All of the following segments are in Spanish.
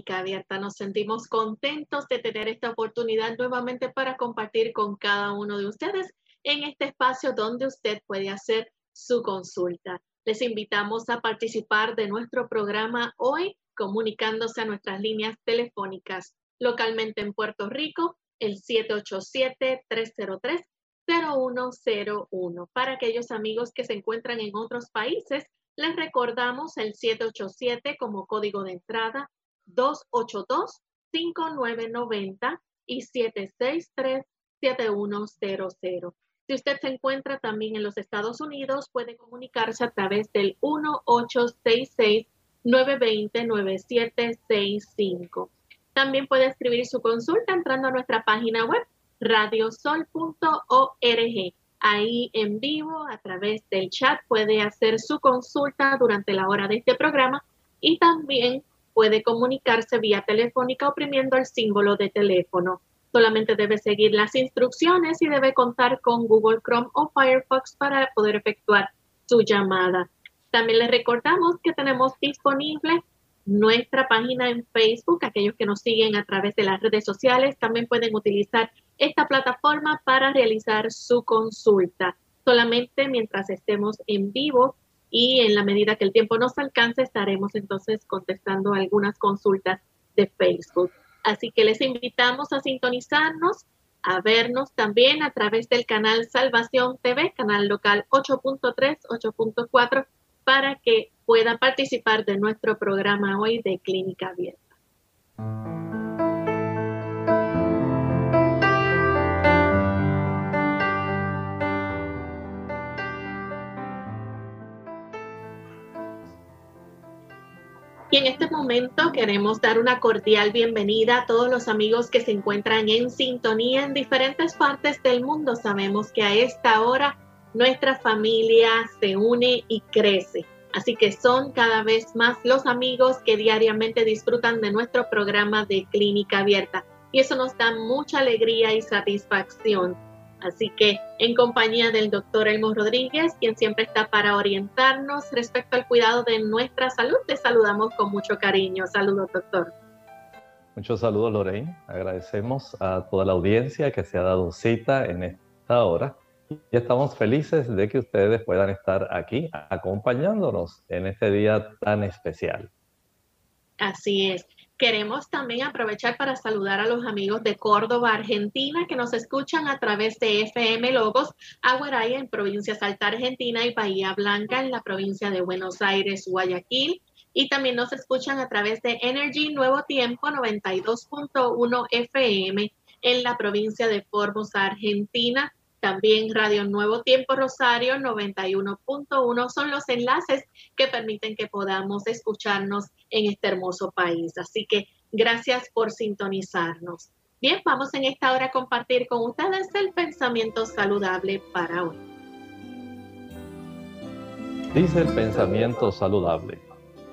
Clínica Abierta. Nos sentimos contentos de tener esta oportunidad nuevamente para compartir con cada uno de ustedes en este espacio donde usted puede hacer su consulta. Les invitamos a participar de nuestro programa hoy comunicándose a nuestras líneas telefónicas localmente en Puerto Rico, el 787-303-0101. Para aquellos amigos que se encuentran en otros países, les recordamos el 787 como código de entrada, 282-5990 y 763-7100. Si usted se encuentra también en los Estados Unidos, puede comunicarse a través del 1866-920-9765. También puede escribir su consulta entrando a nuestra página web radiosol.org ahí en vivo a través del chat. Puede hacer su consulta durante la hora de este programa y también puede comunicarse vía telefónica oprimiendo el símbolo de teléfono. Solamente debe seguir las instrucciones y debe contar con Google Chrome o Firefox para poder efectuar su llamada. También les recordamos que tenemos disponible nuestra página en Facebook. Aquellos que nos siguen a través de las redes sociales también pueden utilizar esta plataforma para realizar su consulta. Solamente mientras estemos en vivo y en la medida que el tiempo nos alcance estaremos entonces contestando algunas consultas de Facebook. Así que les invitamos a sintonizarnos, a vernos también a través del canal Salvación TV, canal local 8.3, 8.4, para que puedan participar de nuestro programa hoy de Clínica Abierta. Y en este momento queremos dar una cordial bienvenida a todos los amigos que se encuentran en sintonía en diferentes partes del mundo. Sabemos que a esta hora nuestra familia se une y crece. Así que son cada vez más los amigos que diariamente disfrutan de nuestro programa de clínica abierta. Y eso nos da mucha alegría y satisfacción. Así que en compañía del doctor Elmo Rodríguez, quien siempre está para orientarnos respecto al cuidado de nuestra salud, le saludamos con mucho cariño. Saludos, doctor. Muchos saludos, Lorraine. Agradecemos a toda la audiencia que se ha dado cita en esta hora. Y estamos felices de que ustedes puedan estar aquí acompañándonos en este día tan especial. Así es. Queremos también aprovechar para saludar a los amigos de Córdoba, Argentina, que nos escuchan a través de FM Logos, Aguaraya en provincia Salta, Argentina y Bahía Blanca en la provincia de Buenos Aires, Guayaquil. Y también nos escuchan a través de Energy Nuevo Tiempo 92.1 FM en la provincia de Formosa, Argentina. También Radio Nuevo Tiempo Rosario 91.1 son los enlaces que permiten que podamos escucharnos en este hermoso país. Así que gracias por sintonizarnos. Bien, vamos en esta hora a compartir con ustedes el pensamiento saludable para hoy. Dice el pensamiento saludable.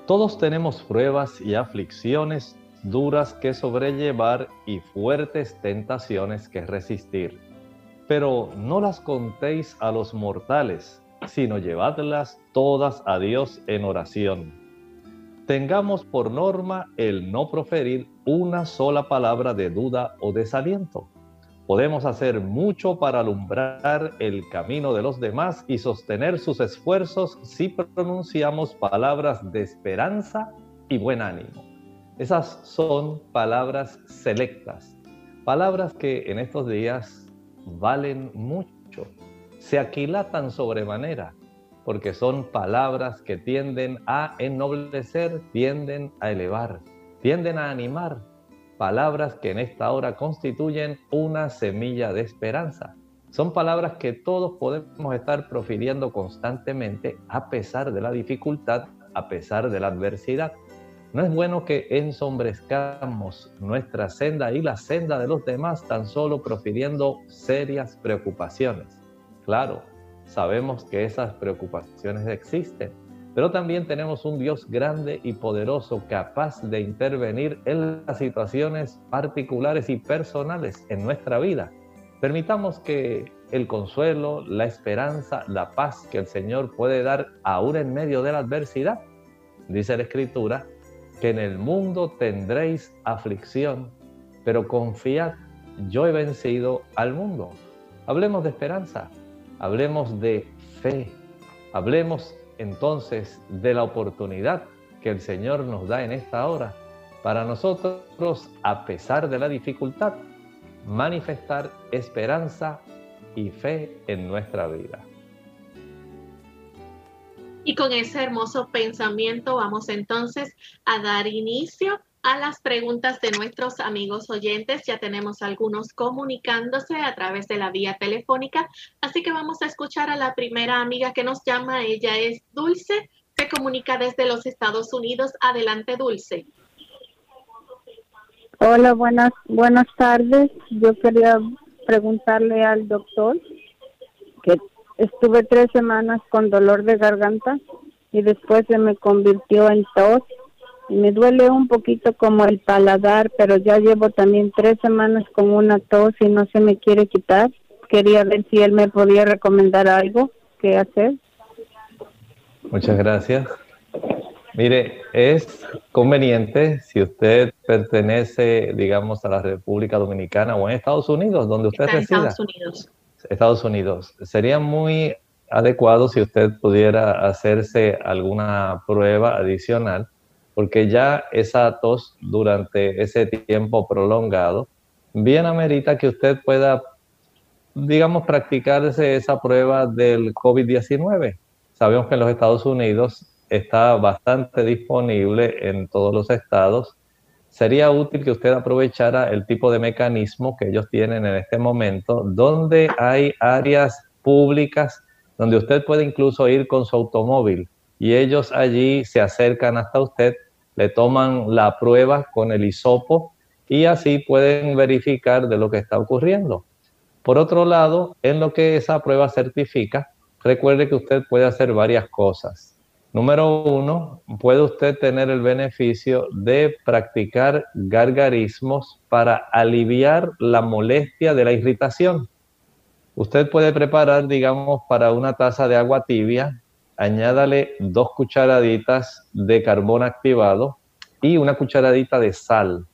Todos tenemos pruebas y aflicciones duras que sobrellevar y fuertes tentaciones que resistir pero no las contéis a los mortales, sino llevadlas todas a Dios en oración. Tengamos por norma el no proferir una sola palabra de duda o desaliento, Podemos hacer mucho para alumbrar el camino de los demás y sostener sus esfuerzos si pronunciamos palabras de esperanza y buen ánimo. Esas son palabras selectas, palabras que en estos días valen mucho, se aquilatan sobremanera, porque son palabras que tienden a ennoblecer, tienden a elevar, tienden a animar, palabras que en esta hora constituyen una semilla de esperanza. Son palabras que todos podemos estar profiriendo constantemente a pesar de la dificultad, a pesar de la adversidad. No es bueno que ensombrezcamos nuestra senda y la senda de los demás tan solo profiriendo serias preocupaciones. Claro, sabemos que esas preocupaciones existen, pero también tenemos un Dios grande y poderoso capaz de intervenir en las situaciones particulares y personales en nuestra vida. Permitamos que el consuelo, la esperanza, la paz que el Señor puede dar aún en medio de la adversidad. Dice la Escritura que en el mundo tendréis aflicción, pero confiad, yo he vencido al mundo. Hablemos de esperanza, hablemos de fe, hablemos entonces de la oportunidad que el Señor nos da en esta hora para nosotros, a pesar de la dificultad, manifestar esperanza y fe en nuestra vida. Y con ese hermoso pensamiento vamos entonces a dar inicio a las preguntas de nuestros amigos oyentes. Ya tenemos algunos comunicándose a través de la vía telefónica, así que vamos a escuchar a la primera amiga que nos llama. Ella es Dulce, se comunica desde los Estados Unidos. Adelante, Dulce. Hola, buenas, buenas tardes. Yo quería preguntarle al doctor estuve tres semanas con dolor de garganta y después se me convirtió en tos me duele un poquito como el paladar, pero ya llevo también tres semanas con una tos y no se me quiere quitar. Quería ver si él me podía recomendar algo que hacer. Muchas gracias. Mire, es conveniente si usted pertenece, digamos, a la República Dominicana o en Estados Unidos, donde usted resida. Estados Unidos. Estados Unidos. Sería muy adecuado si usted pudiera hacerse alguna prueba adicional porque ya esa tos durante ese tiempo prolongado, bien amerita que usted pueda, digamos, practicarse esa prueba del COVID-19. Sabemos que en los Estados Unidos está bastante disponible en todos los estados. Sería útil que usted aprovechara el tipo de mecanismo que ellos tienen en este momento, donde hay áreas públicas donde usted puede incluso ir con su automóvil y ellos allí se acercan hasta usted le toman la prueba con el hisopo y así pueden verificar de lo que está ocurriendo. Por otro lado, en lo que esa prueba certifica, recuerde que usted puede hacer varias cosas. Número uno, puede usted tener el beneficio de practicar gargarismos para aliviar la molestia de la irritación. Usted puede preparar, digamos, para una taza de agua tibia, añádale dos cucharaditas de carbón activado y una cucharadita de sal.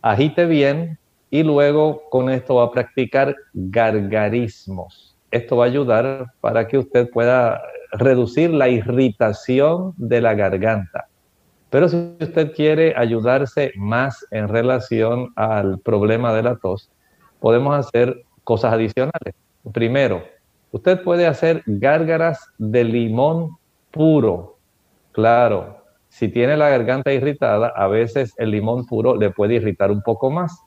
Agite bien y luego con esto va a practicar gargarismos. Esto va a ayudar para que usted pueda reducir la irritación de la garganta. Pero si usted quiere ayudarse más en relación al problema de la tos, podemos hacer cosas adicionales. Primero, Usted puede hacer gárgaras de limón puro. Claro, si tiene la garganta irritada, a veces el limón puro le puede irritar un poco más.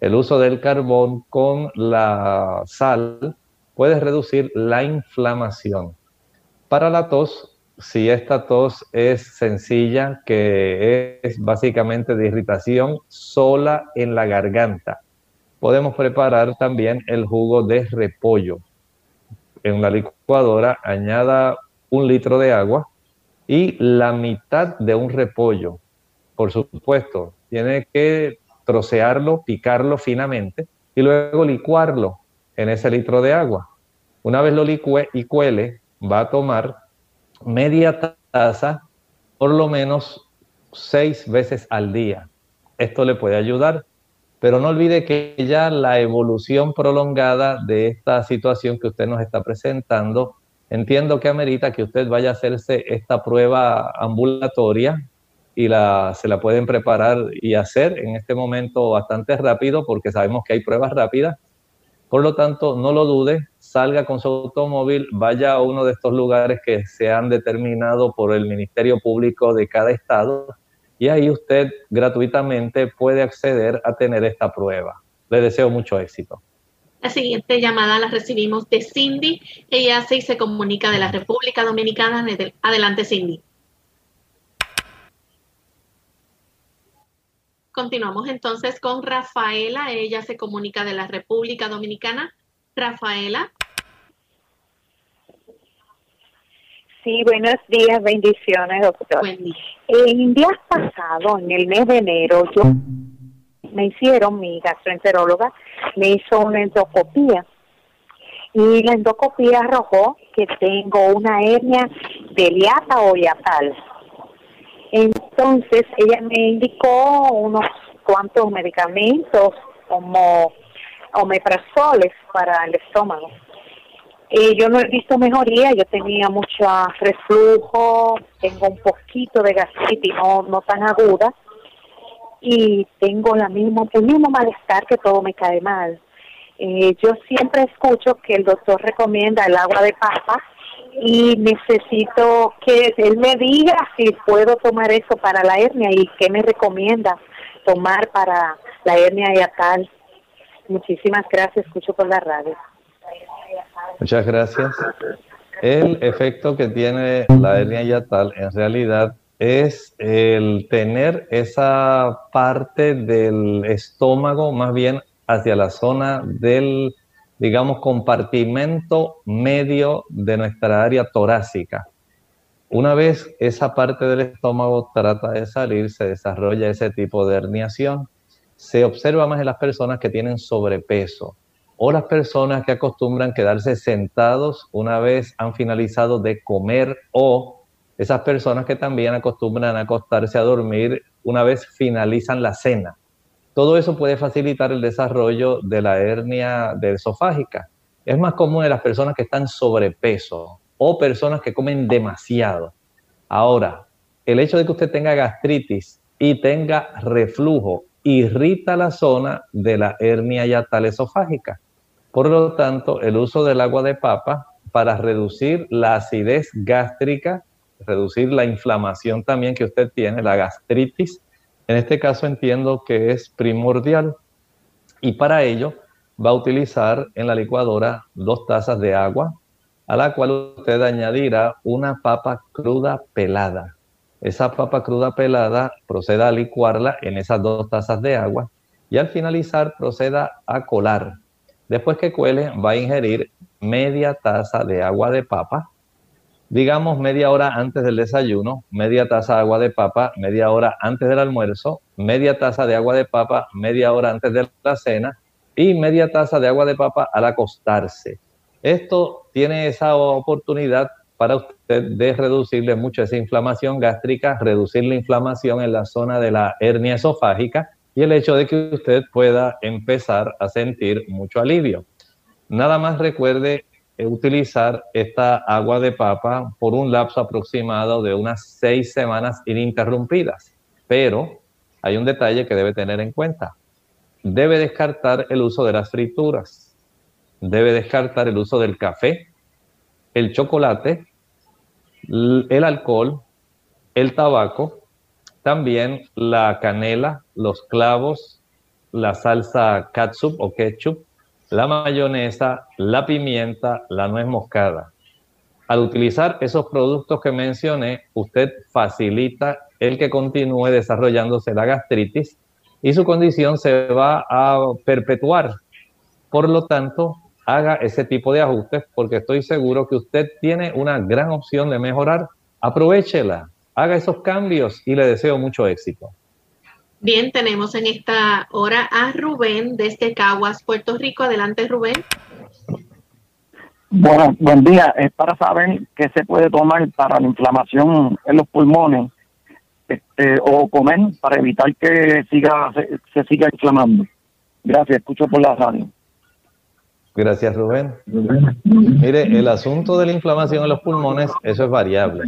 El uso del carbón con la sal puede reducir la inflamación. Para la tos, si esta tos es sencilla, que es básicamente de irritación sola en la garganta, podemos preparar también el jugo de repollo en la licuadora, añada un litro de agua y la mitad de un repollo. Por supuesto, tiene que trocearlo, picarlo finamente y luego licuarlo en ese litro de agua. Una vez lo licue y cuele, va a tomar media taza por lo menos seis veces al día. Esto le puede ayudar. pero no olvide que ya la evolución prolongada de esta situación que usted nos está presentando, entiendo que amerita que usted vaya a hacerse esta prueba ambulatoria y se la pueden preparar y hacer en este momento bastante rápido porque sabemos que hay pruebas rápidas. Por lo tanto, no lo dude, salga con su automóvil, vaya a uno de estos lugares que se han determinado por el Ministerio Público de cada estado y ahí usted gratuitamente puede acceder a tener esta prueba. Le deseo mucho éxito. La siguiente llamada la recibimos de Cindy. Ella se comunica de la República Dominicana. Adelante, Cindy. Continuamos entonces con Rafaela. Ella se comunica de la República Dominicana. Rafaela. Sí, buenos días, bendiciones, doctor. Buen día. En días pasados, en el mes de enero, yo me hicieron, mi gastroenteróloga me hizo una endoscopía y la endoscopía arrojó que tengo una hernia de liata o yatal entonces ella me indicó unos cuantos medicamentos como omeprazoles para el estómago. Eh, yo no he visto mejoría, yo tenía mucho reflujo, tengo un poquito de gastritis, no, no tan aguda, y tengo la mismo, el mismo malestar que todo me cae mal. Eh, yo siempre escucho que el doctor recomienda el agua de papa y necesito que él me diga si puedo tomar eso para la hernia y qué me recomienda tomar para la hernia tal Muchísimas gracias, escucho por la radio. Muchas gracias. El efecto que tiene la hernia yatal en realidad es el tener esa parte del estómago más bien hacia la zona del digamos, compartimento medio de nuestra área torácica. Una vez esa parte del estómago trata de salir, se desarrolla ese tipo de herniación. Se observa más en las personas que tienen sobrepeso o las personas que acostumbran quedarse sentados una vez han finalizado de comer o esas personas que también acostumbran acostarse a dormir una vez finalizan la cena. Todo eso puede facilitar el desarrollo de la hernia de esofágica. Es más común en las personas que están sobrepeso o personas que comen demasiado. Ahora, el hecho de que usted tenga gastritis y tenga reflujo irrita la zona de la hernia yatal esofágica. Por lo tanto, el uso del agua de papa para reducir la acidez gástrica, reducir la inflamación también que usted tiene, la gastritis, en este caso entiendo que es primordial y para ello va a utilizar en la licuadora dos tazas de agua a la cual usted añadirá una papa cruda pelada. Esa papa cruda pelada proceda a licuarla en esas dos tazas de agua y al finalizar proceda a colar. Después que cuele va a ingerir media taza de agua de papa digamos media hora antes del desayuno, media taza de agua de papa, media hora antes del almuerzo, media taza de agua de papa, media hora antes de la cena y media taza de agua de papa al acostarse. Esto tiene esa oportunidad para usted de reducirle mucho esa inflamación gástrica, reducir la inflamación en la zona de la hernia esofágica y el hecho de que usted pueda empezar a sentir mucho alivio. Nada más recuerde utilizar esta agua de papa por un lapso aproximado de unas seis semanas ininterrumpidas. Pero hay un detalle que debe tener en cuenta. Debe descartar el uso de las frituras. Debe descartar el uso del café, el chocolate, el alcohol, el tabaco, también la canela, los clavos, la salsa catsup o ketchup, la mayonesa, la pimienta, la nuez moscada. Al utilizar esos productos que mencioné, usted facilita el que continúe desarrollándose la gastritis y su condición se va a perpetuar. Por lo tanto, haga ese tipo de ajustes porque estoy seguro que usted tiene una gran opción de mejorar. Aprovechela, haga esos cambios y le deseo mucho éxito. Bien, tenemos en esta hora a Rubén desde Caguas, Puerto Rico. Adelante, Rubén. Bueno, buen día. Es para saber qué se puede tomar para la inflamación en los pulmones este, o comer para evitar que siga se, siga inflamando. Gracias, escucho por la radio. Gracias, Rubén. Mire, el asunto de la inflamación en los pulmones, eso es variable.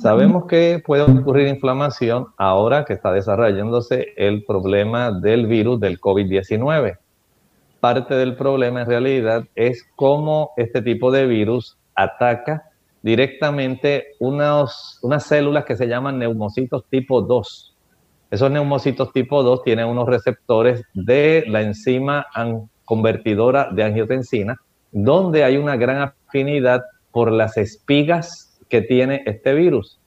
Sabemos que puede ocurrir inflamación ahora que está desarrollándose el problema del virus del COVID-19. Parte del problema en realidad es cómo este tipo de virus ataca directamente unas células que se llaman neumocitos tipo 2. Esos neumocitos tipo 2 tienen unos receptores de la enzima convertidora de angiotensina, donde hay una gran afinidad por las espigas que tiene este virus.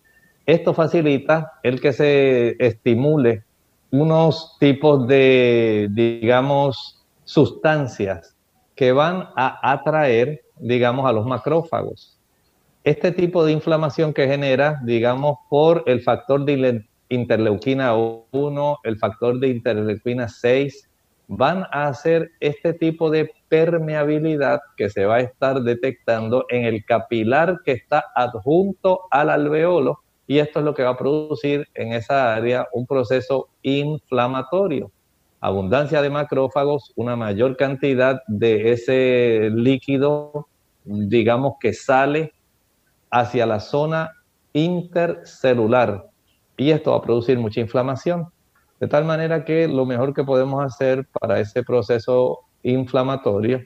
Esto facilita el que se estimule unos tipos de, digamos, sustancias que van a atraer, digamos, a los macrófagos. Este tipo de inflamación que genera, digamos, por el factor de interleuquina 1, el factor de interleuquina 6, van a hacer este tipo de permeabilidad que se va a estar detectando en el capilar que está adjunto al alveolo y esto es lo que va a producir en esa área un proceso inflamatorio. Abundancia de macrófagos, una mayor cantidad de ese líquido, digamos que sale hacia la zona intercelular y esto va a producir mucha inflamación. De tal manera que lo mejor que podemos hacer para ese proceso inflamatorio,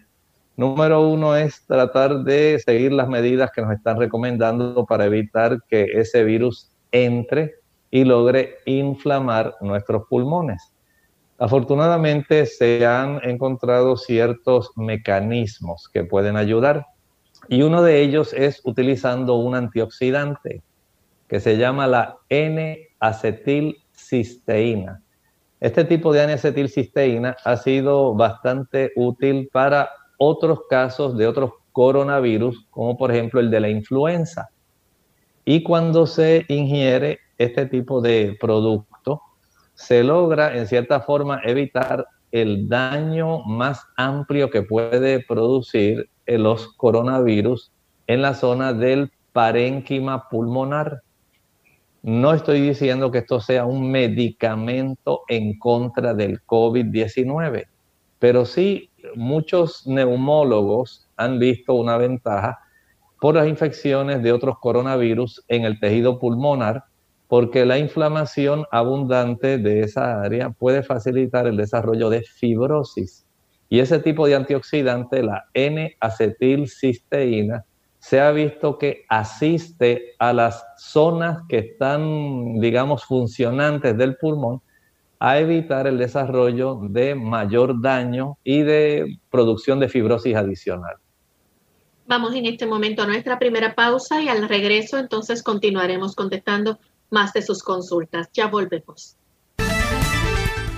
número uno es tratar de seguir las medidas que nos están recomendando para evitar que ese virus entre y logre inflamar nuestros pulmones. Afortunadamente se han encontrado ciertos mecanismos que pueden ayudar y uno de ellos es utilizando un antioxidante que se llama la N-acetilcisteína. Este tipo de N-acetilcisteína ha sido bastante útil para otros casos de otros coronavirus, como por ejemplo el de la influenza. Y cuando se ingiere este tipo de producto, se logra en cierta forma evitar el daño más amplio que puede producir los coronavirus en la zona del parénquima pulmonar. No estoy diciendo que esto sea un medicamento en contra del COVID-19, pero sí muchos neumólogos han visto una ventaja por las infecciones de otros coronavirus en el tejido pulmonar, porque la inflamación abundante de esa área puede facilitar el desarrollo de fibrosis. Y ese tipo de antioxidante, la N-acetilcisteína, se ha visto que asiste a las zonas que están, digamos, funcionantes del pulmón a evitar el desarrollo de mayor daño y de producción de fibrosis adicional. Vamos en este momento a nuestra primera pausa y al regreso entonces continuaremos contestando más de sus consultas. Ya volvemos.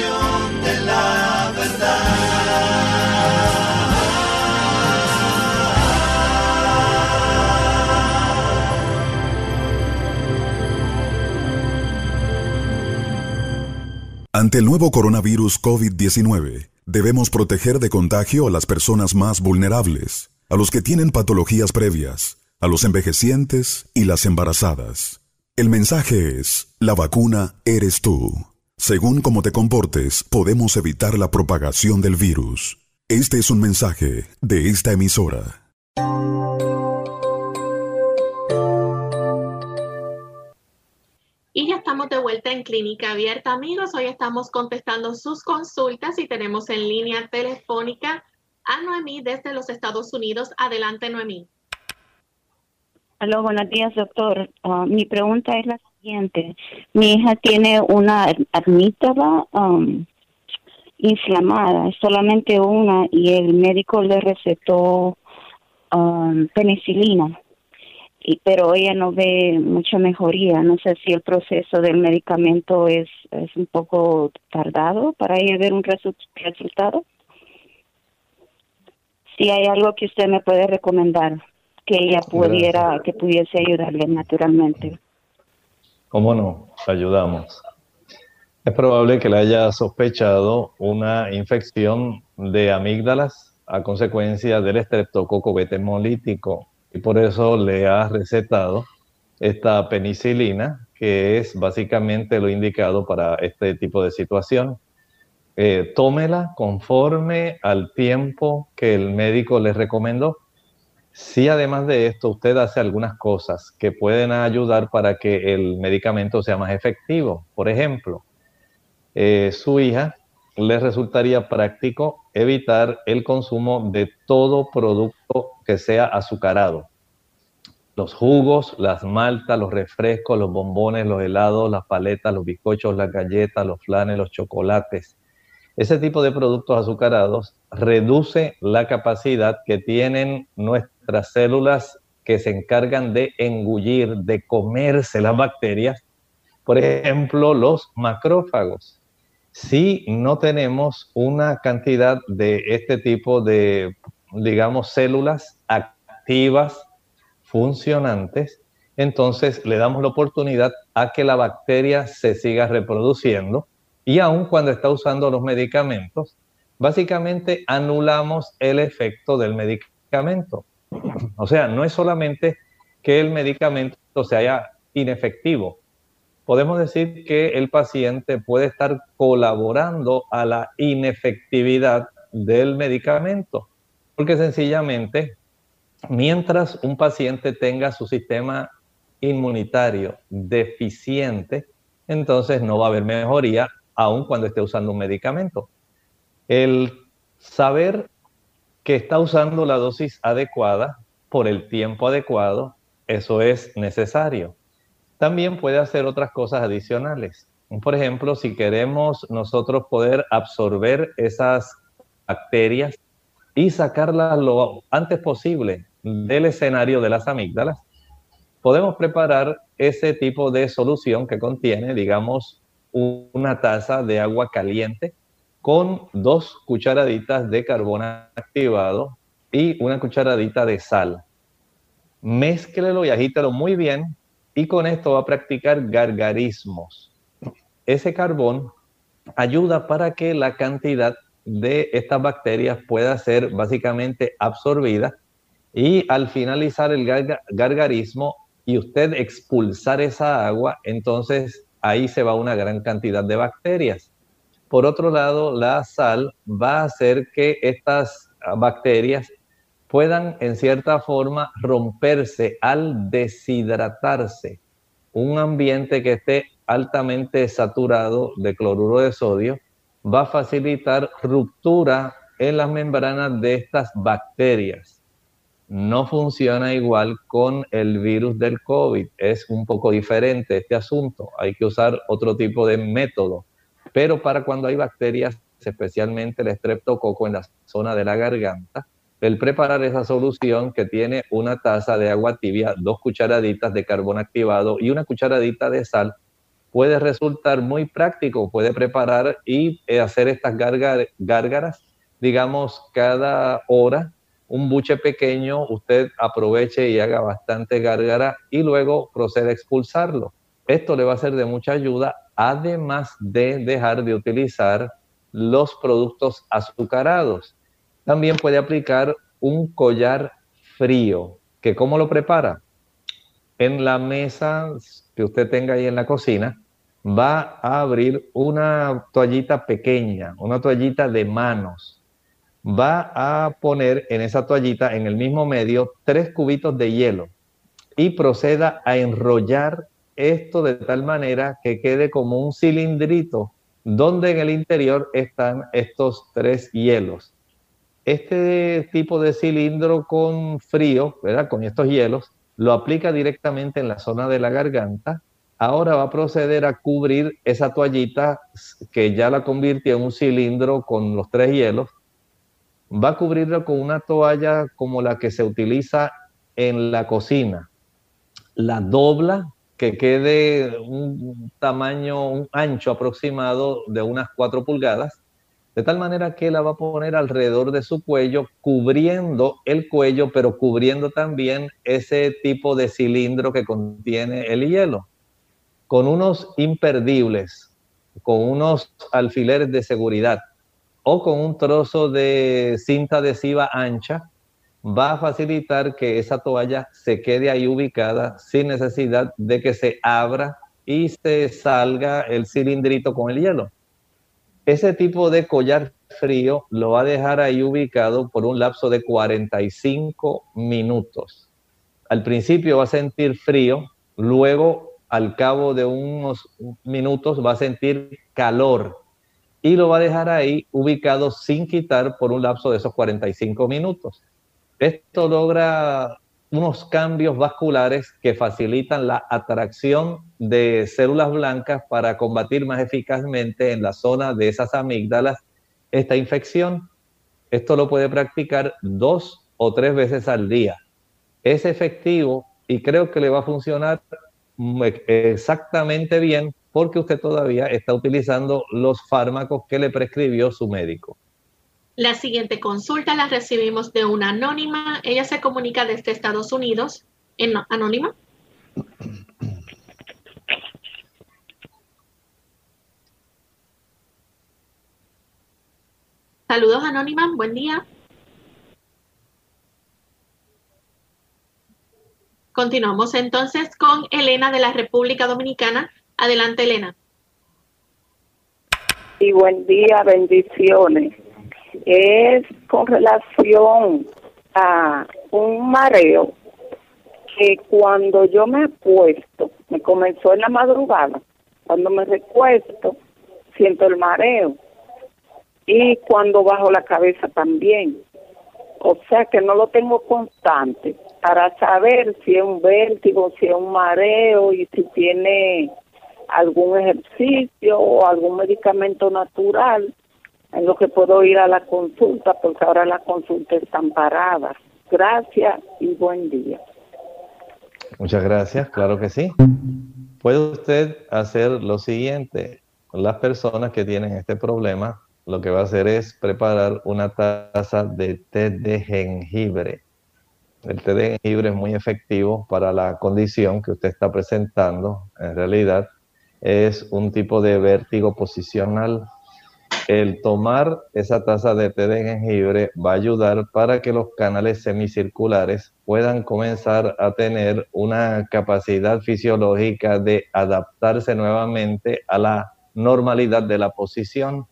De la verdad. Ante el nuevo coronavirus COVID-19, Debemos proteger de contagio a las personas más vulnerables, a los que tienen patologías previas, a los envejecientes y las embarazadas. El mensaje es, la vacuna eres tú. Según cómo te comportes, podemos evitar la propagación del virus. Este es un mensaje de esta emisora. Y ya estamos de vuelta en Clínica Abierta, amigos. Hoy estamos contestando sus consultas y tenemos en línea telefónica a Noemí desde los Estados Unidos. Adelante, Noemí. Hola, buenos días, doctor. Ah, mi pregunta es la siguiente. Mi hija tiene una amígdala um, inflamada, solamente una, y el médico le recetó um, penicilina. Y, pero ella no ve mucha mejoría. No sé si el proceso del medicamento es, es un poco tardado para ella ver un resultado. Si hay algo que usted me puede recomendar que ella pudiera, que pudiese ayudarle naturalmente. ¿Cómo no? Ayudamos. Es probable que le haya sospechado una infección de amígdalas a consecuencia del estreptococo beta hemolítico y por eso le ha recetado esta penicilina, que es básicamente lo indicado para este tipo de situación. Eh, tómela conforme al tiempo que el médico le recomendó si además de esto usted hace algunas cosas que pueden ayudar para que el medicamento sea más efectivo. Por ejemplo, eh, su hija le resultaría práctico evitar el consumo de todo producto que sea azucarado. Los jugos, las maltas, los refrescos, los bombones, los helados, las paletas, los bizcochos, las galletas, los flanes, los chocolates. Ese tipo de productos azucarados reduce la capacidad que tienen nuestros nuestras células que se encargan de engullir, de comerse las bacterias, por ejemplo, los macrófagos. Si no tenemos una cantidad de este tipo de, digamos, células activas, funcionantes, entonces le damos la oportunidad a que la bacteria se siga reproduciendo y aun cuando está usando los medicamentos, básicamente anulamos el efecto del medicamento. O sea, no es solamente que el medicamento sea inefectivo. Podemos decir que el paciente puede estar colaborando a la inefectividad del medicamento, porque sencillamente, mientras un paciente tenga su sistema inmunitario deficiente, entonces no va a haber mejoría aun cuando esté usando un medicamento. El saber que está usando la dosis adecuada por el tiempo adecuado, eso es necesario. También puede hacer otras cosas adicionales. Por ejemplo, si queremos nosotros poder absorber esas bacterias y sacarlas lo antes posible del escenario de las amígdalas, podemos preparar ese tipo de solución que contiene, digamos, una taza de agua caliente con dos cucharaditas de carbón activado y una cucharadita de sal. Mézclelo y agítelo muy bien y con esto va a practicar gargarismos. Ese carbón ayuda para que la cantidad de estas bacterias pueda ser básicamente absorbida y al finalizar el gargarismo y usted expulsar esa agua, entonces ahí se va una gran cantidad de bacterias. Por otro lado, la sal va a hacer que estas bacterias puedan en cierta forma romperse al deshidratarse. Un ambiente que esté altamente saturado de cloruro de sodio va a facilitar ruptura en las membranas de estas bacterias. No funciona igual con el virus del COVID. Es un poco diferente este asunto. Hay que usar otro tipo de método. Pero para cuando hay bacterias, especialmente el estreptococo en la zona de la garganta, el preparar esa solución que tiene una taza de agua tibia, dos cucharaditas de carbón activado y una cucharadita de sal, puede resultar muy práctico. Puede preparar y eh, hacer estas gárgaras, digamos, cada hora, un buche pequeño, usted aproveche y haga bastante gárgara y luego procede a expulsarlo. Esto le va a ser de mucha ayuda además de dejar de utilizar los productos azucarados. También puede aplicar un collar frío, que cómo lo prepara. En la mesa que usted tenga ahí en la cocina, va a abrir una toallita pequeña, una toallita de manos. Va a poner en esa toallita, en el mismo medio, tres cubitos de hielo y proceda a enrollar esto de tal manera que quede como un cilindrito donde en el interior están estos tres hielos. Este tipo de cilindro con frío, ¿verdad? Con estos hielos, lo aplica directamente en la zona de la garganta. Ahora va a proceder a cubrir esa toallita que ya la convirtió en un cilindro con los tres hielos. Va a cubrirlo con una toalla como la que se utiliza en la cocina. La dobla que quede un tamaño, un ancho aproximado de unas 4 pulgadas, de tal manera que la va a poner alrededor de su cuello, cubriendo el cuello, pero cubriendo también ese tipo de cilindro que contiene el hielo, con unos imperdibles, con unos alfileres de seguridad o con un trozo de cinta adhesiva ancha va a facilitar que esa toalla se quede ahí ubicada sin necesidad de que se abra y se salga el cilindrito con el hielo. Ese tipo de collar frío lo va a dejar ahí ubicado por un lapso de 45 minutos. Al principio va a sentir frío, luego al cabo de unos minutos va a sentir calor y lo va a dejar ahí ubicado sin quitar por un lapso de esos 45 minutos. Esto logra unos cambios vasculares que facilitan la atracción de células blancas para combatir más eficazmente en la zona de esas amígdalas esta infección. Esto lo puede practicar dos o tres veces al día. Es efectivo y creo que le va a funcionar exactamente bien porque usted todavía está utilizando los fármacos que le prescribió su médico. La siguiente consulta la recibimos de una anónima. Ella se comunica desde Estados Unidos. En, anónima. Saludos, Anónima. Buen día. Continuamos entonces con Elena de la República Dominicana. Adelante, Elena. Y buen día, bendiciones es con relación a un mareo que cuando yo me puesto me comenzó en la madrugada, cuando me recuesto, siento el mareo. Y cuando bajo la cabeza también. O sea que no lo tengo constante para saber si es un vértigo, si es un mareo y si tiene algún ejercicio o algún medicamento natural en lo que puedo ir a la consulta, porque ahora las consultas están paradas. Gracias y buen día. Muchas gracias, claro que sí. Puede usted hacer lo siguiente. Las personas que tienen este problema, lo que va a hacer es preparar una taza de té de jengibre. El té de jengibre es muy efectivo para la condición que usted está presentando. En realidad, es un tipo de vértigo posicional el tomar esa taza de té de jengibre va a ayudar para que los canales semicirculares puedan comenzar a tener una capacidad fisiológica de adaptarse nuevamente a la normalidad de la posición.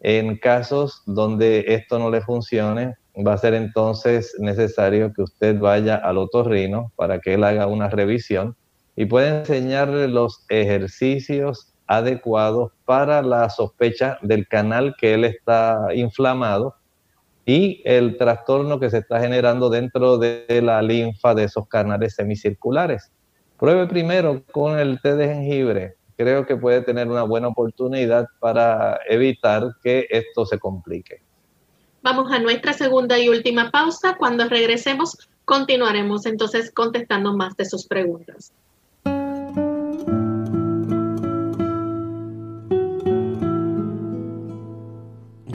En casos donde esto no le funcione, va a ser entonces necesario que usted vaya al otorrino para que él haga una revisión y pueda enseñarle los ejercicios adecuados para la sospecha del canal que él está inflamado y el trastorno que se está generando dentro de la linfa de esos canales semicirculares. Pruebe primero con el té de jengibre. Creo que puede tener una buena oportunidad para evitar que esto se complique. Vamos a nuestra segunda y última pausa. Cuando regresemos, continuaremos entonces contestando más de sus preguntas.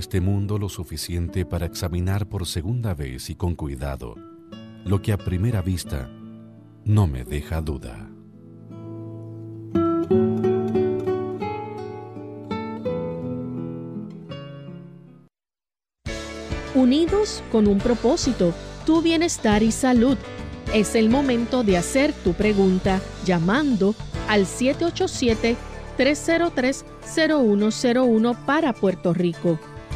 Este mundo lo suficiente para examinar por segunda vez y con cuidado lo que a primera vista no me deja duda. Unidos con un propósito, tu bienestar y salud. Es el momento de hacer tu pregunta llamando al 787-303-0101 para Puerto Rico,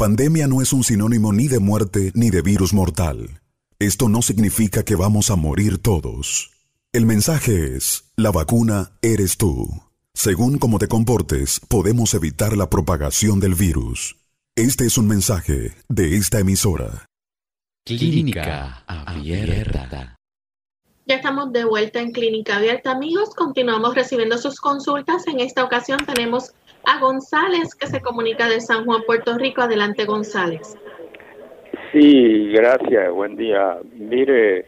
Pandemia no es un sinónimo ni de muerte ni de virus mortal. Esto no significa que vamos a morir todos. El mensaje es, la vacuna eres tú. Según cómo te comportes, podemos evitar la propagación del virus. Este es un mensaje de esta emisora. Clínica Abierta. Ya estamos de vuelta en Clínica Abierta, amigos. Continuamos recibiendo sus consultas. En esta ocasión tenemos a González, que se comunica de San Juan, Puerto Rico. Adelante, González. Sí, gracias. Buen día. Mire,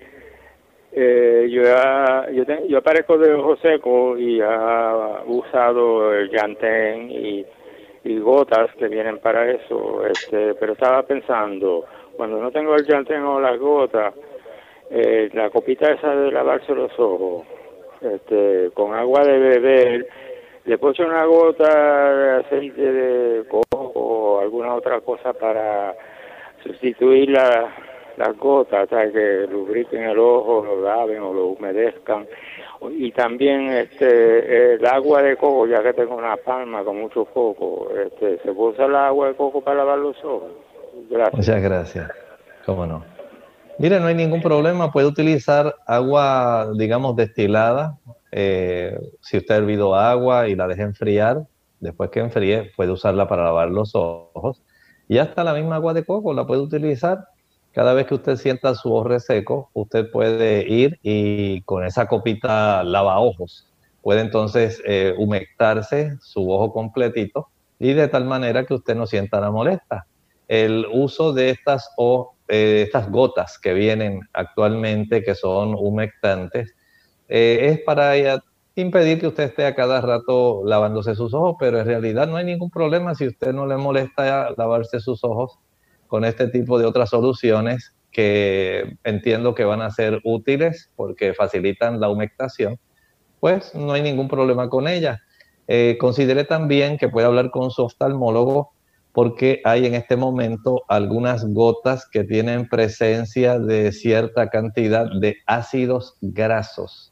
eh, yo, ya, yo, te- yo aparezco de ojo seco y ha usado el Yantén y, y gotas que vienen para eso, este, pero estaba pensando, cuando no tengo el Yantén o las gotas, eh, la copita esa de lavarse los ojos, este, con agua de beber, le echar una gota de aceite de coco o alguna otra cosa para sustituir la, las gotas, sea, que lubriquen el ojo, lo laven o lo humedezcan. Y también este el agua de coco, ya que tengo una palma con mucho coco, este, ¿se puede usar el agua de coco para lavar los ojos? Gracias. Muchas gracias. ¿Cómo no? Mire, no hay ningún problema. Puede utilizar agua, digamos, destilada. Eh, si usted ha hervido agua y la deja enfriar, después que enfríe, puede usarla para lavar los ojos. Y hasta la misma agua de coco la puede utilizar. Cada vez que usted sienta su ojo reseco, usted puede ir y con esa copita lava ojos. Puede entonces eh, humectarse su ojo completito y de tal manera que usted no sienta la molesta. El uso de estas, o, eh, estas gotas que vienen actualmente, que son humectantes, eh, es para eh, impedir que usted esté a cada rato lavándose sus ojos, pero en realidad no hay ningún problema si usted no le molesta lavarse sus ojos con este tipo de otras soluciones que entiendo que van a ser útiles porque facilitan la humectación, pues no hay ningún problema con ellas. Eh, considere también que puede hablar con su oftalmólogo porque hay en este momento algunas gotas que tienen presencia de cierta cantidad de ácidos grasos,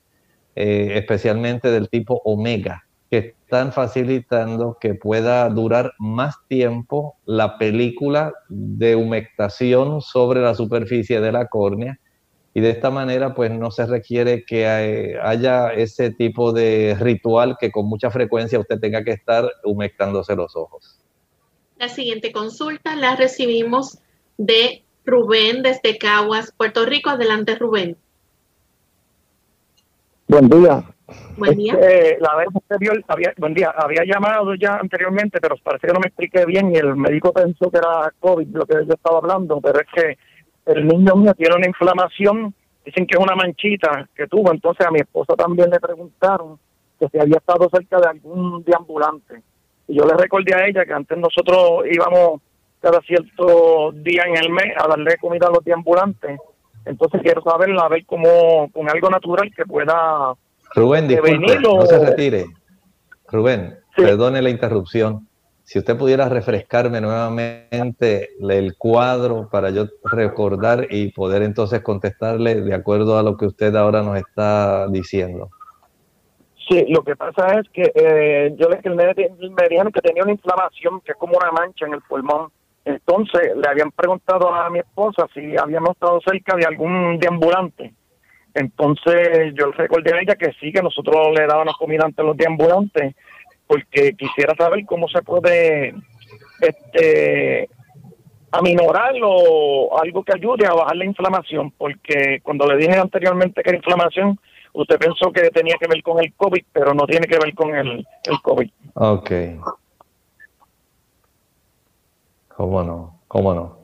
eh, especialmente del tipo omega, que están facilitando que pueda durar más tiempo la película de humectación sobre la superficie de la córnea y de esta manera pues no se requiere que hay- haya ese tipo de ritual que con mucha frecuencia usted tenga que estar humectándose los ojos. La siguiente consulta la recibimos de Rubén desde Caguas, Puerto Rico. Adelante, Rubén. Buen día. Buen día. Este, la vez anterior, había, buen día, había llamado ya anteriormente, pero parece que no me expliqué bien y el médico pensó que era COVID lo que yo estaba hablando, pero es que el niño mío tiene una inflamación, dicen que es una manchita que tuvo, entonces a mi esposa también le preguntaron que si había estado cerca de algún deambulante. Y yo le recordé a ella que antes nosotros íbamos cada cierto día en el mes a darle comida a los deambulantes. Entonces quiero saber, a ver cómo con algo natural que pueda Rubén, disculpe, no se retire. Rubén, perdone la interrupción. Si usted pudiera refrescarme nuevamente el cuadro para yo recordar y poder entonces contestarle de acuerdo a lo que usted ahora nos está diciendo. Sí, lo que pasa es que eh, yo le, me, me dijeron que tenía una inflamación, que es como una mancha en el pulmón. Entonces le habían preguntado a mi esposa si habíamos estado cerca de algún deambulante. Entonces yo le recordé a ella que sí, que nosotros le dábamos comida ante los deambulantes, porque quisiera saber cómo se puede este aminorarlo, algo que ayude a bajar la inflamación, porque cuando le dije anteriormente que era inflamación, usted pensó que tenía que ver con el COVID, pero no tiene que ver con el, el COVID. Ok. ¿Cómo no? ¿Cómo no?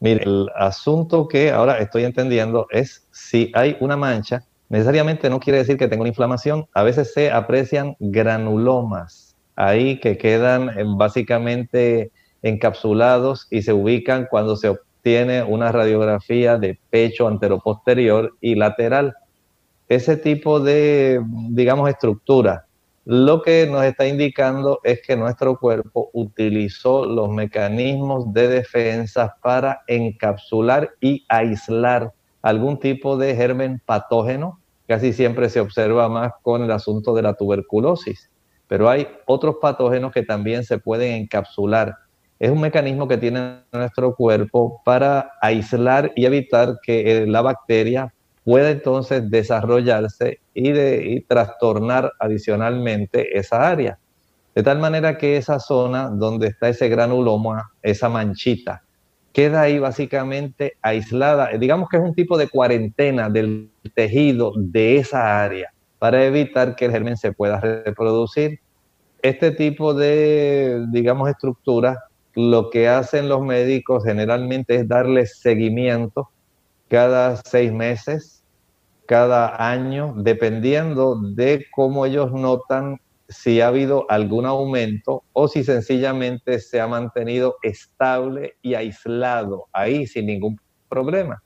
Mire, el asunto que ahora estoy entendiendo es si hay una mancha, necesariamente no quiere decir que tenga una inflamación. A veces se aprecian granulomas ahí que quedan eh, básicamente encapsulados y se ubican cuando se obtiene una radiografía de pecho anteroposterior y lateral. Ese tipo de, digamos, estructura lo que nos está indicando es que nuestro cuerpo utilizó los mecanismos de defensa para encapsular y aislar algún tipo de germen patógeno. Casi siempre se observa más con el asunto de la tuberculosis, pero hay otros patógenos que también se pueden encapsular. Es un mecanismo que tiene nuestro cuerpo para aislar y evitar que eh, la bacteria pueda entonces desarrollarse y, trastornar adicionalmente esa área. De tal manera que esa zona donde está ese granuloma, esa manchita, queda ahí básicamente aislada. Digamos que es un tipo de cuarentena del tejido de esa área para evitar que el germen se pueda reproducir. Este tipo de, digamos, estructura, lo que hacen los médicos generalmente es darle seguimiento cada seis meses cada año, dependiendo de cómo ellos notan si ha habido algún aumento o si sencillamente se ha mantenido estable y aislado ahí sin ningún problema.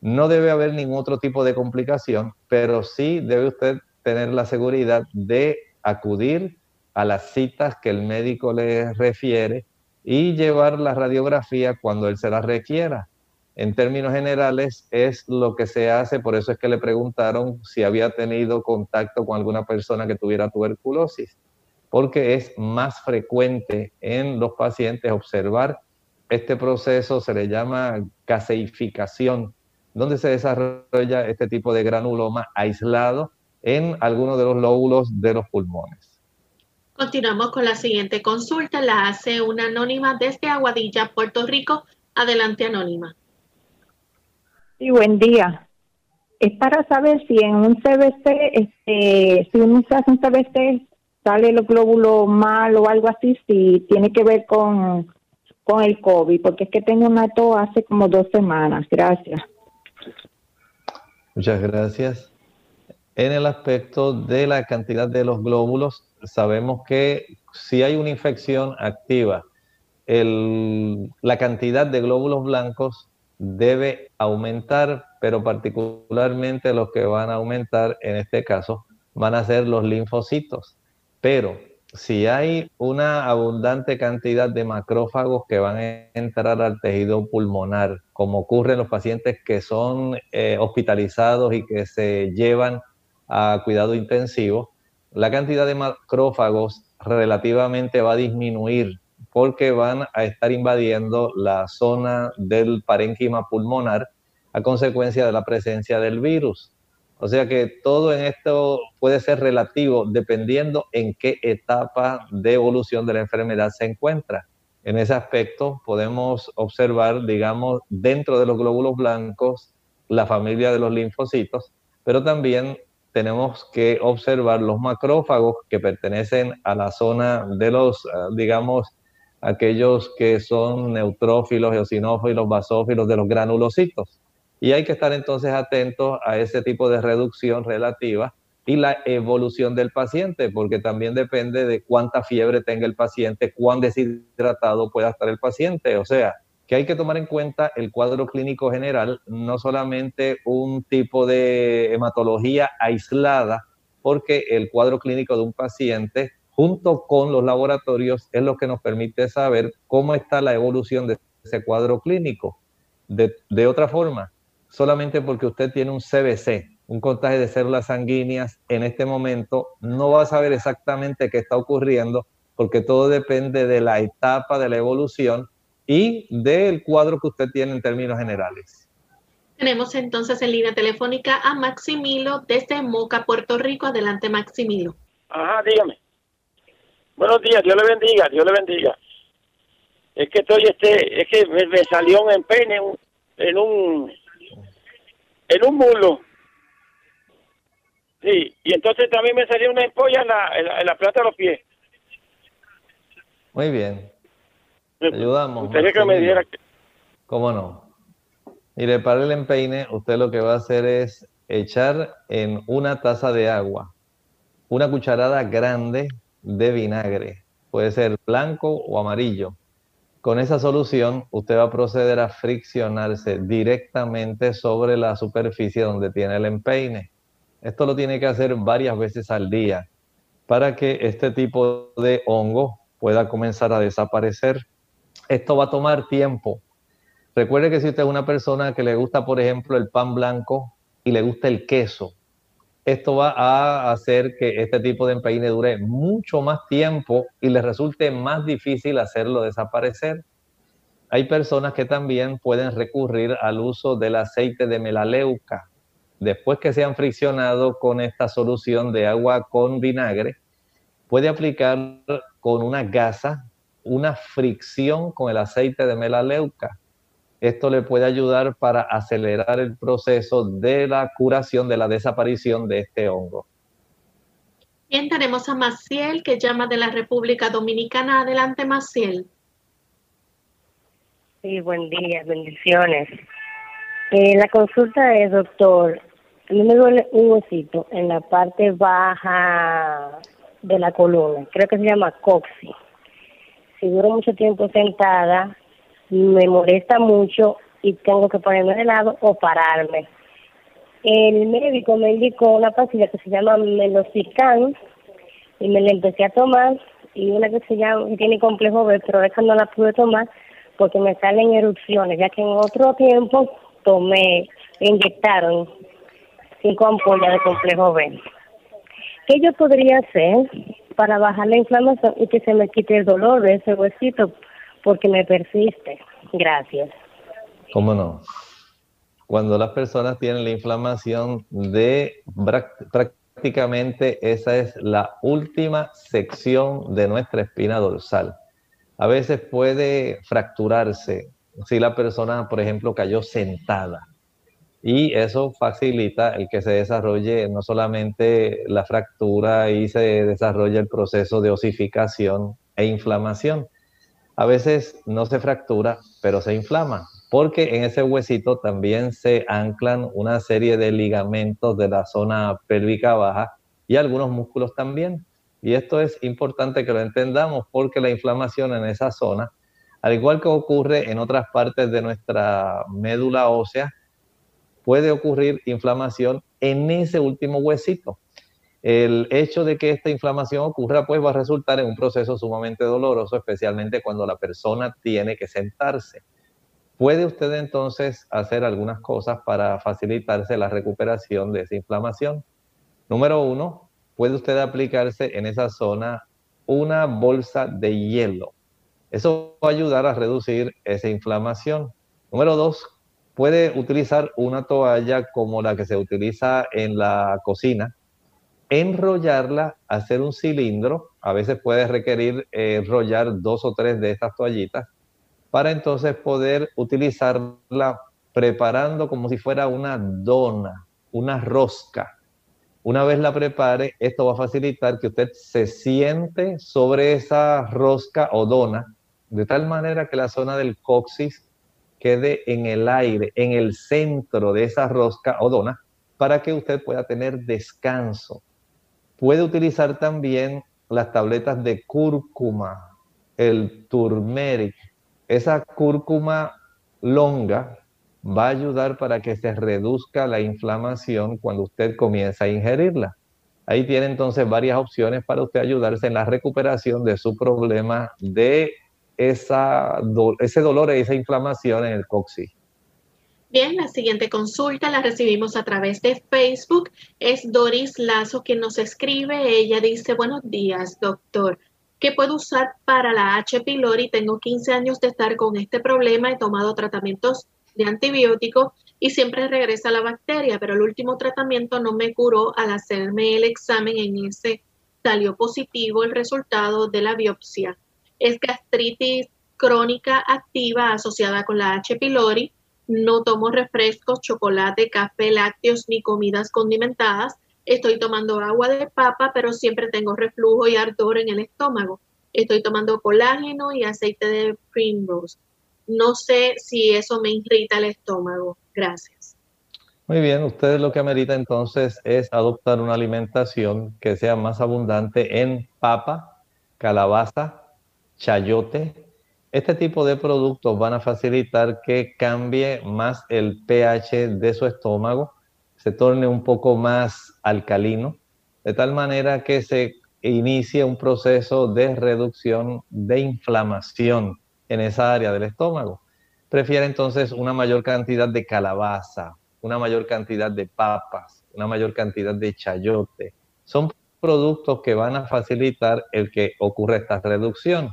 No debe haber ningún otro tipo de complicación, pero sí debe usted tener la seguridad de acudir a las citas que el médico le refiere y llevar la radiografía cuando él se la requiera en términos generales es lo que se hace, por eso es que le preguntaron si había tenido contacto con alguna persona que tuviera tuberculosis, porque es más frecuente en los pacientes observar este proceso, se le llama caseificación, donde se desarrolla este tipo de granuloma aislado en algunos de los lóbulos de los pulmones. Continuamos con la siguiente consulta, la hace una anónima desde Aguadilla, Puerto Rico. Adelante, anónima. Buen día. Es para saber si en un CBC, este, si uno se hace un CBC, sale el glóbulo mal o algo así, si tiene que ver con, con el COVID, porque es que tengo una tos hace como dos semanas. Gracias. Muchas gracias. En el aspecto de la cantidad de los glóbulos, sabemos que si hay una infección activa, el, la cantidad de glóbulos blancos debe aumentar, pero particularmente los que van a aumentar en este caso van a ser los linfocitos. Pero si hay una abundante cantidad de macrófagos que van a entrar al tejido pulmonar, como ocurre en los pacientes que son eh, hospitalizados y que se llevan a cuidado intensivo, la cantidad de macrófagos relativamente va a disminuir porque van a estar invadiendo la zona del parénquima pulmonar a consecuencia de la presencia del virus. O sea que todo en esto puede ser relativo dependiendo en qué etapa de evolución de la enfermedad se encuentra. En ese aspecto podemos observar, digamos, dentro de los glóbulos blancos la familia de los linfocitos, pero también tenemos que observar los macrófagos que pertenecen a la zona de los, digamos, aquellos que son neutrófilos, eosinófilos, basófilos de los granulocitos. Y hay que estar entonces atentos a ese tipo de reducción relativa y la evolución del paciente, porque también depende de cuánta fiebre tenga el paciente, cuán deshidratado pueda estar el paciente. O sea, que hay que tomar en cuenta el cuadro clínico general, no solamente un tipo de hematología aislada, porque el cuadro clínico de un paciente junto con los laboratorios es lo que nos permite saber cómo está la evolución de ese cuadro clínico. De, otra forma, solamente porque usted tiene un CBC, un contagio de células sanguíneas, en este momento no va a saber exactamente qué está ocurriendo, porque todo depende de la etapa de la evolución y del cuadro que usted tiene en términos generales. Tenemos entonces en línea telefónica a Maximilo desde Moca, Puerto Rico. Adelante, Maximilo. Ajá, dígame. Buenos días, Dios le bendiga, Dios le bendiga. Es que estoy, este, es que me, me salió un empeine en un, en un, en un mulo. Sí, y entonces también me salió una empolla en la, en la, en la planta de los pies. Muy bien. Ayudamos. Gustaría que me diera ¿Cómo no? Mire, para el empeine, usted lo que va a hacer es echar en una taza de agua una cucharada grande de vinagre. Puede ser blanco o amarillo. Con esa solución, usted va a proceder a friccionarse directamente sobre la superficie donde tiene el empeine. Esto lo tiene que hacer varias veces al día para que este tipo de hongo pueda comenzar a desaparecer. Esto va a tomar tiempo. Recuerde que si usted es una persona que le gusta, por ejemplo, el pan blanco y le gusta el queso, esto va a hacer que este tipo de empeine dure mucho más tiempo y le resulte más difícil hacerlo desaparecer. Hay personas que también pueden recurrir al uso del aceite de melaleuca. Después que se han friccionado con esta solución de agua con vinagre, puede aplicar con una gasa una fricción con el aceite de melaleuca. Esto le puede ayudar para acelerar el proceso de la curación, de la desaparición de este hongo. Bien, tenemos a Maciel que llama de la República Dominicana. Adelante, Maciel. Sí, buen día, bendiciones. Eh, la consulta es, doctor, a mí me duele un huesito en la parte baja de la columna, creo que se llama coxi. Si duro mucho tiempo sentada, me molesta mucho y tengo que ponerme de lado o pararme. El médico me indicó una pastilla que se llama Melocican y me la empecé a tomar y una que se llama, que tiene complejo B, pero esa no la pude tomar porque me salen erupciones, ya que en otro tiempo tomé, inyectaron cinco ampollas de complejo B. ¿Qué yo podría hacer para bajar la inflamación y que se me quite el dolor de ese huesito porque me persiste? Gracias. ¿Cómo no? Cuando las personas tienen la inflamación de prácticamente esa es la última sección de nuestra espina dorsal. A veces puede fracturarse si la persona, por ejemplo, cayó sentada. Y eso facilita el que se desarrolle no solamente la fractura y se desarrolle el proceso de osificación e inflamación. A veces no se fractura, pero se inflama, porque en ese huesito también se anclan una serie de ligamentos de la zona pélvica baja y algunos músculos también. Y esto es importante que lo entendamos porque la inflamación en esa zona, al igual que ocurre en otras partes de nuestra médula ósea, puede ocurrir inflamación en ese último huesito. El hecho de que esta inflamación ocurra, pues va a resultar en un proceso sumamente doloroso, especialmente cuando la persona tiene que sentarse. Puede usted entonces hacer algunas cosas para facilitarse la recuperación de esa inflamación. Número uno, puede usted aplicarse en esa zona una bolsa de hielo. Eso va a ayudar a reducir esa inflamación. Número dos, puede utilizar una toalla como la que se utiliza en la cocina, enrollarla, hacer un cilindro, a veces puede requerir eh, enrollar dos o tres de estas toallitas, para entonces poder utilizarla preparando como si fuera una dona, una rosca. Una vez la prepare, esto va a facilitar que usted se siente sobre esa rosca o dona, de tal manera que la zona del coxis quede en el aire, en el centro de esa rosca o dona, para que usted pueda tener descanso. Puede utilizar también las tabletas de cúrcuma, el turmeric. Esa cúrcuma longa va a ayudar para que se reduzca la inflamación cuando usted comienza a ingerirla. Ahí tiene entonces varias opciones para usted ayudarse en la recuperación de su problema de esa, ese dolor e esa inflamación en el coxis. Bien, la siguiente consulta la recibimos a través de Facebook. Es Doris Lazo quien nos escribe. Ella dice, buenos días, doctor. ¿Qué puedo usar para la H. pylori? Tengo 15 años de estar con este problema. He tomado tratamientos de antibióticos y siempre regresa la bacteria, pero el último tratamiento no me curó. Al hacerme el examen en ese salió positivo el resultado de la biopsia. Es gastritis crónica activa asociada con la H. pylori. No tomo refrescos, chocolate, café, lácteos ni comidas condimentadas. Estoy tomando agua de papa, pero siempre tengo reflujo y ardor en el estómago. Estoy tomando colágeno y aceite de primrose. No sé si eso me irrita el estómago. Gracias. Muy bien, usted lo que amerita entonces es adoptar una alimentación que sea más abundante en papa, calabaza, chayote. Este tipo de productos van a facilitar que cambie más el pH de su estómago, se torne un poco más alcalino, de tal manera que se inicie un proceso de reducción de inflamación en esa área del estómago. Prefiere entonces una mayor cantidad de calabaza, una mayor cantidad de papas, una mayor cantidad de chayote. Son productos que van a facilitar el que ocurra esta reducción.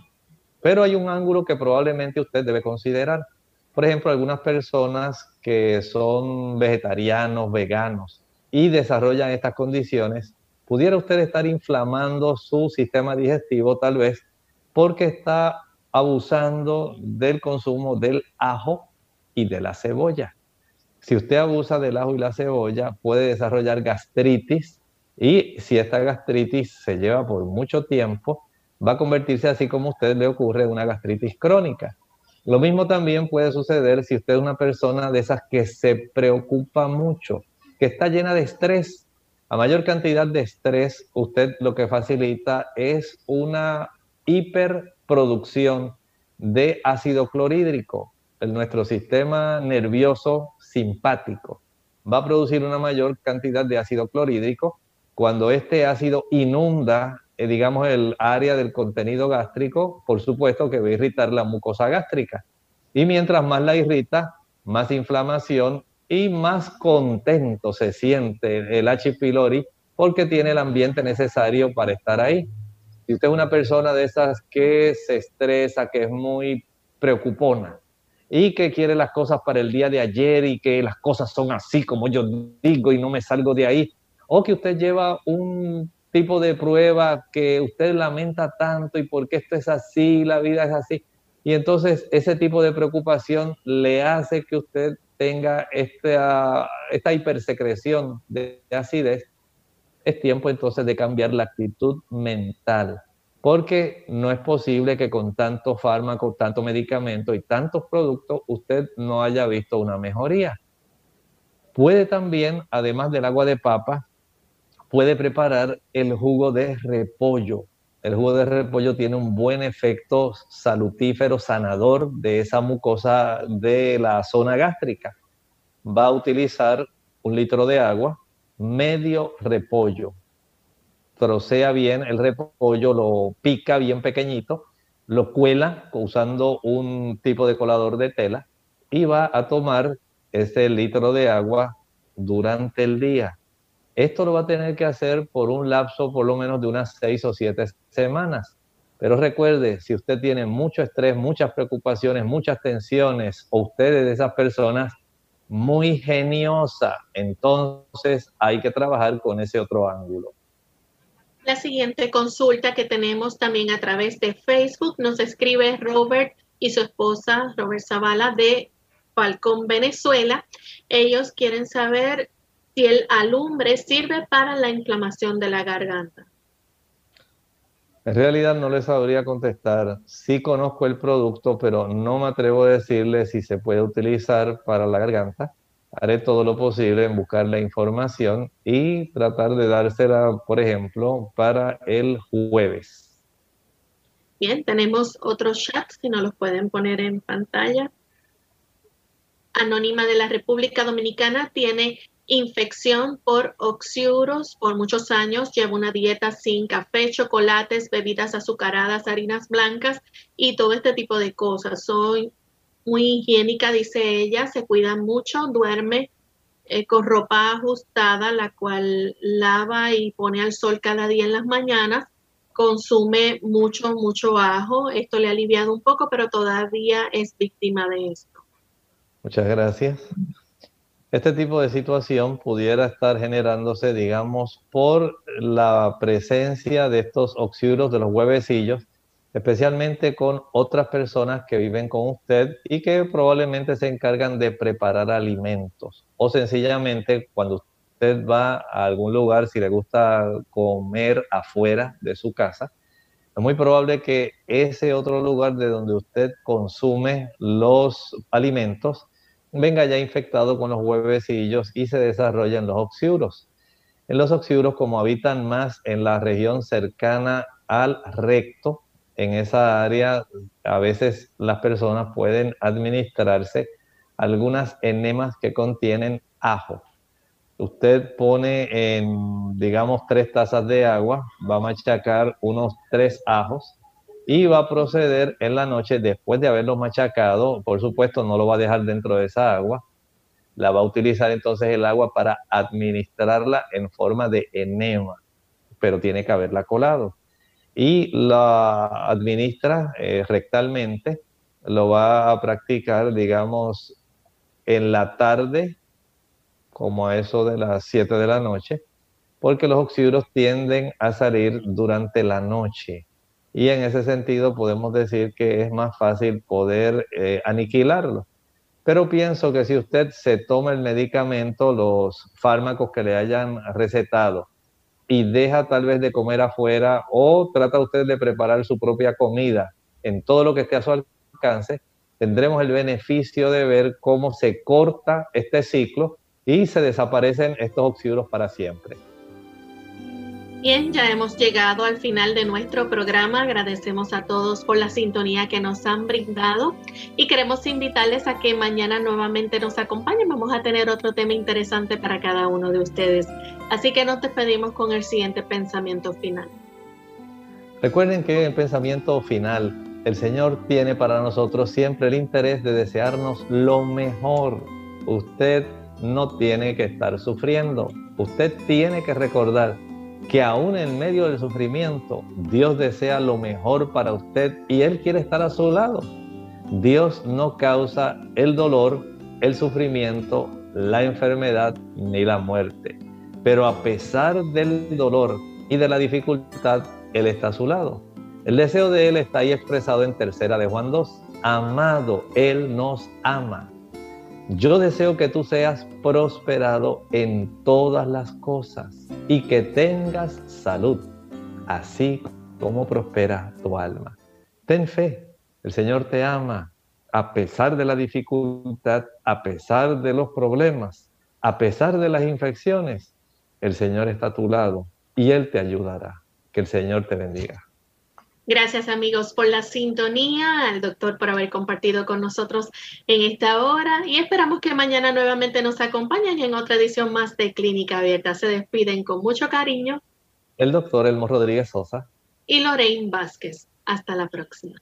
Pero hay un ángulo que probablemente usted debe considerar. Por ejemplo, algunas personas que son vegetarianos, veganos y desarrollan estas condiciones, pudiera usted estar inflamando su sistema digestivo tal vez porque está abusando del consumo del ajo y de la cebolla. Si usted abusa del ajo y la cebolla, puede desarrollar gastritis y si esta gastritis se lleva por mucho tiempo, va a convertirse así como a usted le ocurre una gastritis crónica. Lo mismo también puede suceder si usted es una persona de esas que se preocupa mucho, que está llena de estrés. A mayor cantidad de estrés, usted lo que facilita es una hiperproducción de ácido clorhídrico. En nuestro sistema nervioso simpático va a producir una mayor cantidad de ácido clorhídrico. Cuando este ácido inunda, eh, digamos, el área del contenido gástrico, por supuesto que va a irritar la mucosa gástrica. Y mientras más la irrita, más inflamación y más contento se siente el H. pylori porque tiene el ambiente necesario para estar ahí. Si usted es una persona de esas que se estresa, que es muy preocupona y que quiere las cosas para el día de ayer y que las cosas son así como yo digo y no me salgo de ahí, o que usted lleva un tipo de prueba que usted lamenta tanto y porque esto es así, la vida es así. Y entonces ese tipo de preocupación le hace que usted tenga esta, esta hipersecreción de acidez es tiempo entonces de cambiar la actitud mental, porque no es posible que con tanto fármaco, tanto medicamento y tantos productos usted no haya visto una mejoría. Puede también, además del agua de papa, puede preparar el jugo de repollo. El jugo de repollo tiene un buen efecto salutífero, sanador de esa mucosa de la zona gástrica. Va a utilizar un litro de agua, medio repollo. Trocea bien el repollo, lo pica bien pequeñito, lo cuela usando un tipo de colador de tela y va a tomar ese litro de agua durante el día. Esto lo va a tener que hacer por un lapso por lo menos de unas seis o siete semanas. Pero recuerde, si usted tiene mucho estrés, muchas preocupaciones, muchas tensiones, o usted es de esas personas muy geniosa. Entonces hay que trabajar con ese otro ángulo. La siguiente consulta que tenemos también a través de Facebook nos escribe Robert y su esposa Robert Zavala de Falcón, Venezuela. Ellos quieren saber si el alumbre sirve para la inflamación de la garganta. En realidad no les sabría contestar. Sí conozco el producto, pero no me atrevo a decirle si se puede utilizar para la garganta. Haré todo lo posible en buscar la información y tratar de dársela, por ejemplo, para el jueves. Bien, tenemos otros chats que nos los pueden poner en pantalla. Anónima de la República Dominicana tiene infección por oxiuros por muchos años. Llevo una dieta sin café, chocolates, bebidas azucaradas, harinas blancas y todo este tipo de cosas. Soy muy higiénica, dice ella, se cuida mucho, duerme eh, con ropa ajustada, la cual lava y pone al sol cada día en las mañanas. Consume mucho, mucho ajo. Esto le ha aliviado un poco, pero todavía es víctima de esto. Muchas gracias. Este tipo de situación pudiera estar generándose, digamos, por la presencia de estos oxiuros de los huevecillos especialmente con otras personas que viven con usted y que probablemente se encargan de preparar alimentos. O sencillamente cuando usted va a algún lugar, si le gusta comer afuera de su casa, es muy probable que ese otro lugar de donde usted consume los alimentos venga ya infectado con los huevecillos y se desarrollen los oxiuros. En los oxiuros, como habitan más en la región cercana al recto, en esa área a veces las personas pueden administrarse algunas enemas que contienen ajo. Usted pone en, digamos, tres tazas de agua, va a machacar unos tres ajos y va a proceder en la noche, después de haberlo machacado, por supuesto no lo va a dejar dentro de esa agua, la va a utilizar entonces el agua para administrarla en forma de enema, pero tiene que haberla colado. Y la administra eh, rectalmente, lo va a practicar, digamos, en la tarde, como a eso de las 7 de la noche, porque los oxiduros tienden a salir durante la noche. Y en ese sentido podemos decir que es más fácil poder eh, aniquilarlo. Pero pienso que si usted se toma el medicamento, los fármacos que le hayan recetado, y deja tal vez de comer afuera o trata usted de preparar su propia comida en todo lo que esté a su alcance, tendremos el beneficio de ver cómo se corta este ciclo y se desaparecen estos oxiduros para siempre. Bien, ya hemos llegado al final de nuestro programa. Agradecemos a todos por la sintonía que nos han brindado y queremos invitarles a que mañana nuevamente nos acompañen. Vamos a tener otro tema interesante para cada uno de ustedes. Así que nos despedimos con el siguiente pensamiento final. Recuerden que el pensamiento final, el Señor tiene para nosotros siempre el interés de desearnos lo mejor. Usted no tiene que estar sufriendo. Usted tiene que recordar que aún en medio del sufrimiento, Dios desea lo mejor para usted y Él quiere estar a su lado. Dios no causa el dolor, el sufrimiento, la enfermedad ni la muerte. Pero a pesar del dolor y de la dificultad, Él está a su lado. El deseo de Él está ahí expresado en tercera de Juan 2. Amado, Él nos ama. Yo deseo que tú seas prosperado en todas las cosas y que tengas salud, así como prospera tu alma. Ten fe, el Señor te ama a pesar de la dificultad, a pesar de los problemas, a pesar de las infecciones. El Señor está a tu lado y Él te ayudará. Que el Señor te bendiga. Gracias amigos por la sintonía, al doctor por haber compartido con nosotros en esta hora y esperamos que mañana nuevamente nos acompañen en otra edición más de Clínica Abierta. Se despiden con mucho cariño. El doctor Elmo Rodríguez Sosa. Y Lorraine Vázquez. Hasta la próxima.